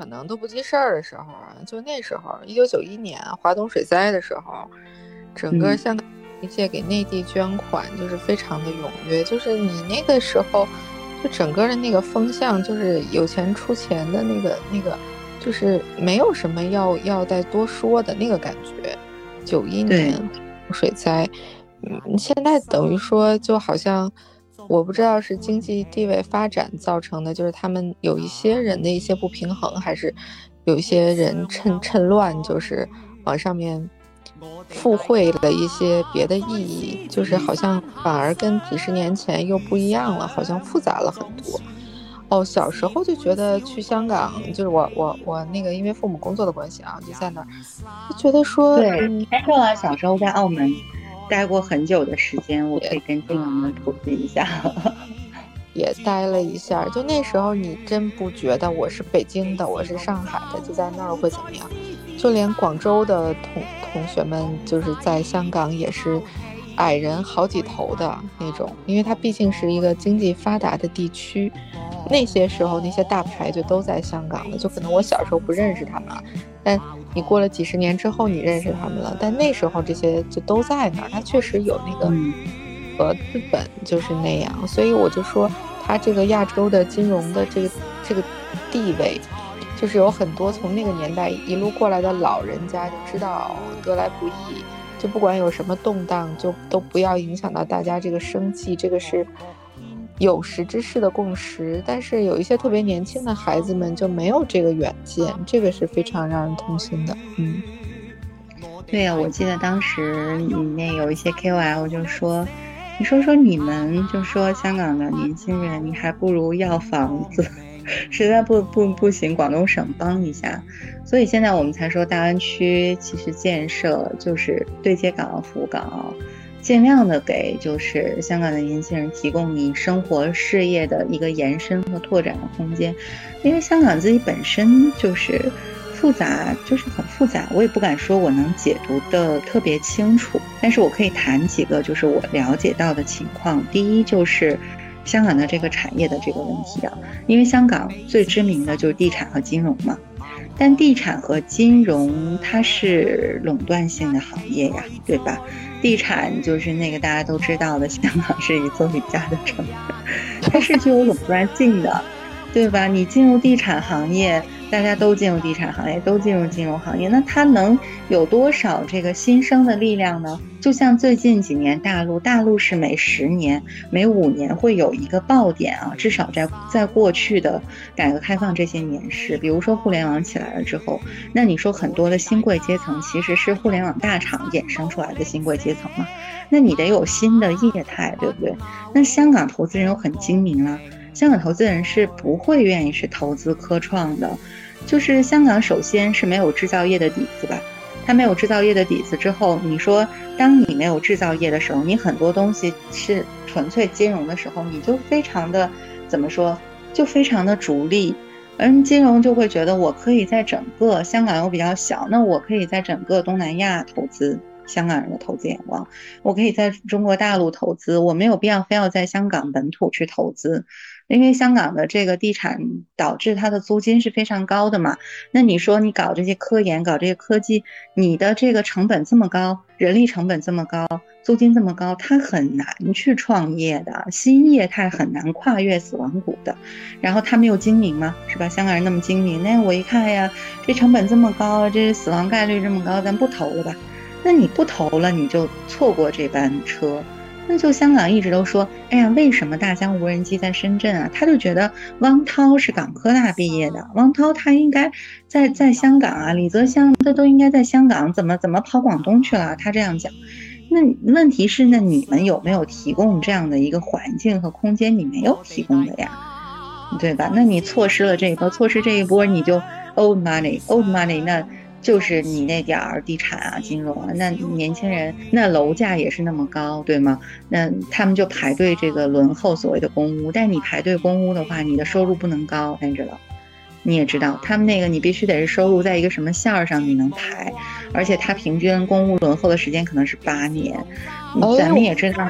可能都不记事儿的时候啊，就那时候，一九九一年华东水灾的时候，整个香港一届给内地捐款就是非常的踊跃，就是你那个时候，就整个的那个风向就是有钱出钱的那个那个，就是没有什么要要再多说的那个感觉。九一年水灾，嗯，现在等于说就好像。我不知道是经济地位发展造成的，就是他们有一些人的一些不平衡，还是有一些人趁趁乱，就是往上面附会了一些别的意义，就是好像反而跟几十年前又不一样了，好像复杂了很多。哦，小时候就觉得去香港，就是我我我那个因为父母工作的关系啊，就在那儿，就觉得说，对，开说了小时候在澳门。待过很久的时间，我可以跟静阳们普及一下，也待了一下。就那时候，你真不觉得我是北京的，我是上海的，就在那儿会怎么样？就连广州的同同学们，就是在香港也是矮人好几头的那种，因为它毕竟是一个经济发达的地区。那些时候，那些大牌就都在香港了，就可能我小时候不认识他们，但。你过了几十年之后，你认识他们了，但那时候这些就都在那儿，他确实有那个呃资本就是那样，所以我就说他这个亚洲的金融的这个这个地位，就是有很多从那个年代一路过来的老人家就知道得来不易，就不管有什么动荡，就都不要影响到大家这个生计，这个是。有识之士的共识，但是有一些特别年轻的孩子们就没有这个远见，这个是非常让人痛心的。嗯，对呀，我记得当时里面有一些 KOL 就说：“你说说你们，就说香港的年轻人，你还不如要房子，实在不不不行，广东省帮一下。”所以现在我们才说大湾区其实建设就是对接港澳、服务港澳。尽量的给就是香港的年轻人提供你生活事业的一个延伸和拓展的空间，因为香港自己本身就是复杂，就是很复杂，我也不敢说我能解读的特别清楚，但是我可以谈几个就是我了解到的情况。第一就是香港的这个产业的这个问题啊，因为香港最知名的就是地产和金融嘛，但地产和金融它是垄断性的行业呀，对吧？地产就是那个大家都知道的，香港是一座李家的城市，它是具有垄断性的，对吧？你进入地产行业。大家都进入地产行业，都进入金融行业，那它能有多少这个新生的力量呢？就像最近几年大陆，大陆是每十年、每五年会有一个爆点啊，至少在在过去的改革开放这些年是，比如说互联网起来了之后，那你说很多的新贵阶层其实是互联网大厂衍生出来的新贵阶层嘛？那你得有新的业态，对不对？那香港投资人又很精明了。香港投资人是不会愿意去投资科创的，就是香港首先是没有制造业的底子吧，它没有制造业的底子之后，你说当你没有制造业的时候，你很多东西是纯粹金融的时候，你就非常的怎么说，就非常的逐利，而金融就会觉得我可以在整个香港又比较小，那我可以在整个东南亚投资，香港人的投资眼光，我可以在中国大陆投资，我没有必要非要在香港本土去投资。因为香港的这个地产导致它的租金是非常高的嘛，那你说你搞这些科研、搞这些科技，你的这个成本这么高，人力成本这么高，租金这么高，它很难去创业的，新业态很难跨越死亡谷的。然后他们又精明嘛，是吧？香港人那么精明，那我一看呀，这成本这么高，这死亡概率这么高，咱不投了吧？那你不投了，你就错过这班车。那就香港一直都说，哎呀，为什么大疆无人机在深圳啊？他就觉得汪涛是港科大毕业的，汪涛他应该在在香港啊，李泽湘他都应该在香港，怎么怎么跑广东去了？他这样讲。那问题是，那你们有没有提供这样的一个环境和空间？你没有提供的呀，对吧？那你错失了这一波，错失这一波，你就 old money，old money，那。就是你那点儿地产啊、金融啊，那年轻人那楼价也是那么高，对吗？那他们就排队这个轮候所谓的公屋，但你排队公屋的话，你的收入不能高，你知道？你也知道，他们那个你必须得是收入在一个什么线儿上你能排，而且他平均公屋轮候的时间可能是八年，咱们也知道。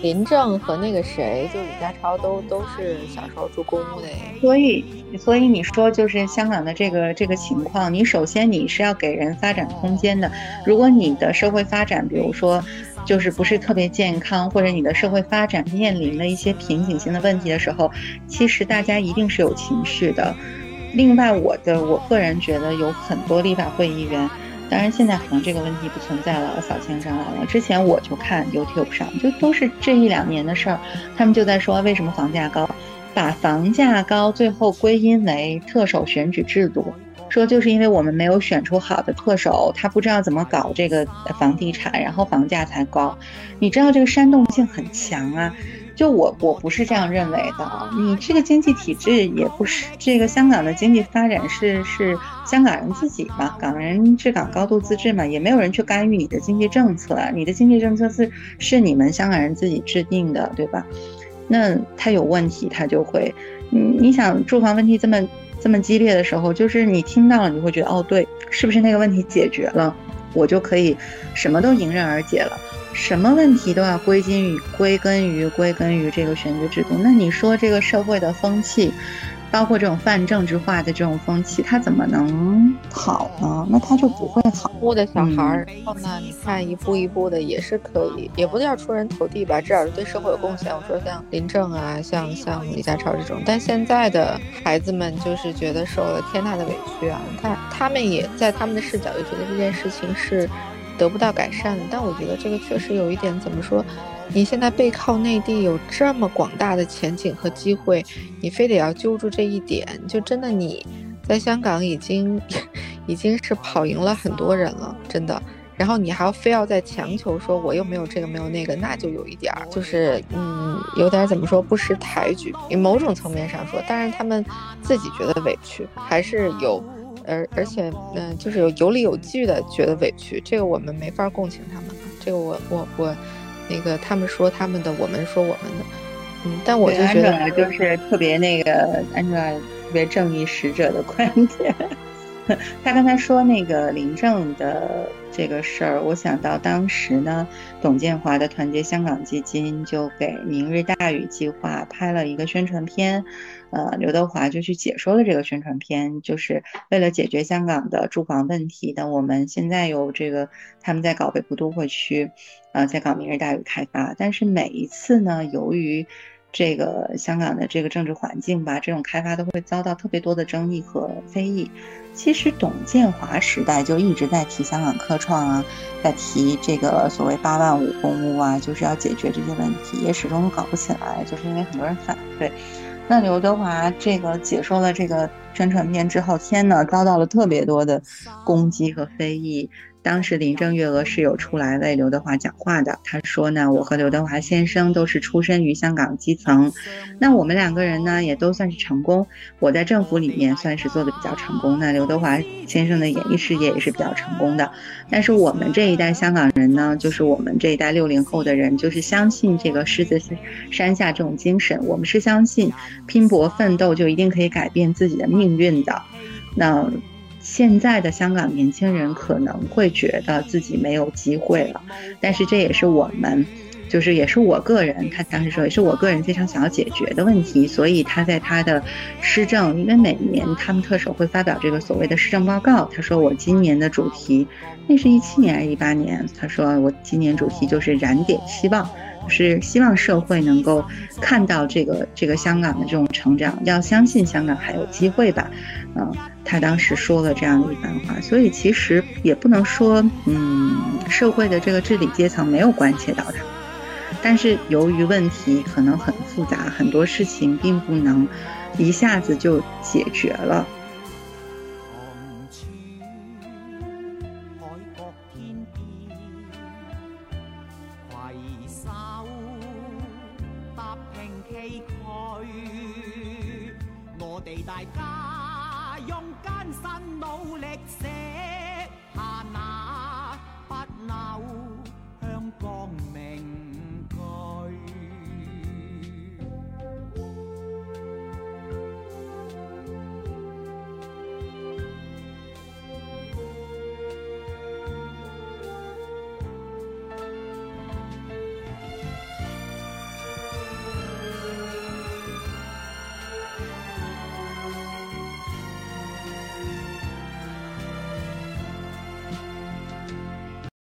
林郑和那个谁，就李家超都都是小时候住公屋的。所以，所以你说就是香港的这个这个情况，你首先你是要给人发展空间的。如果你的社会发展，比如说就是不是特别健康，或者你的社会发展面临了一些瓶颈性的问题的时候，其实大家一定是有情绪的。另外，我的我个人觉得有很多立法会议员。当然，现在可能这个问题不存在了，扫清上来了。之前我就看 YouTube 上，就都是这一两年的事儿，他们就在说为什么房价高，把房价高最后归因为特首选举制度，说就是因为我们没有选出好的特首，他不知道怎么搞这个房地产，然后房价才高。你知道这个煽动性很强啊。就我我不是这样认为的啊，你这个经济体制也不是这个香港的经济发展是是香港人自己嘛，港人治港高度自治嘛，也没有人去干预你的经济政策，你的经济政策是是你们香港人自己制定的，对吧？那他有问题，他就会，你，你想住房问题这么这么激烈的时候，就是你听到了，你会觉得哦，对，是不是那个问题解决了，我就可以什么都迎刃而解了。什么问题都要归根于归根于归根于这个选举制度，那你说这个社会的风气，包括这种泛政治化的这种风气，它怎么能好呢？那它就不会好。屋的小孩儿，然后呢，你看一步一步的也是可以，也不叫出人头地吧，至少是对社会有贡献。我说像林郑啊，像像李家超这种，但现在的孩子们就是觉得受了天大的委屈啊，他他们也在他们的视角就觉得这件事情是。得不到改善，但我觉得这个确实有一点，怎么说？你现在背靠内地有这么广大的前景和机会，你非得要揪住这一点，就真的你在香港已经 已经是跑赢了很多人了，真的。然后你还要非要再强求说我又没有这个没有那个，那就有一点儿，就是嗯，有点怎么说不识抬举。你某种层面上说，当然他们自己觉得委屈，还是有。而而且，嗯，就是有有理有据的觉得委屈，这个我们没法共情他们。这个我我我，那个他们说他们的，我们说我们的，嗯，但我就觉得就是特别那个 Angela 特别正义使者的观点。他刚才说那个林郑的这个事儿，我想到当时呢，董建华的团结香港基金就给明日大屿计划拍了一个宣传片，呃，刘德华就去解说了这个宣传片，就是为了解决香港的住房问题。那我们现在有这个，他们在搞北部都会区，呃，在搞明日大屿开发，但是每一次呢，由于这个香港的这个政治环境吧，这种开发都会遭到特别多的争议和非议。其实董建华时代就一直在提香港科创啊，在提这个所谓八万五公屋啊，就是要解决这些问题，也始终搞不起来，就是因为很多人反对。那刘德华这个解说了这个宣传片之后，天呐，遭到了特别多的攻击和非议。当时林郑月娥是有出来为刘德华讲话的，他说呢，我和刘德华先生都是出身于香港基层，那我们两个人呢也都算是成功，我在政府里面算是做的比较成功，那刘德华先生的演艺事业也是比较成功的，但是我们这一代香港人呢，就是我们这一代六零后的人，就是相信这个狮子山下这种精神，我们是相信拼搏奋斗就一定可以改变自己的命运的，那。现在的香港年轻人可能会觉得自己没有机会了，但是这也是我们，就是也是我个人，他当时说也是我个人非常想要解决的问题。所以他在他的施政，因为每年他们特首会发表这个所谓的施政报告，他说我今年的主题，那是一七年还是一八年？他说我今年主题就是燃点希望，就是希望社会能够看到这个这个香港的这种成长，要相信香港还有机会吧，嗯。他当时说了这样的一番话，所以其实也不能说，嗯，社会的这个治理阶层没有关切到他，但是由于问题可能很复杂，很多事情并不能一下子就解决了。努力写下那不朽。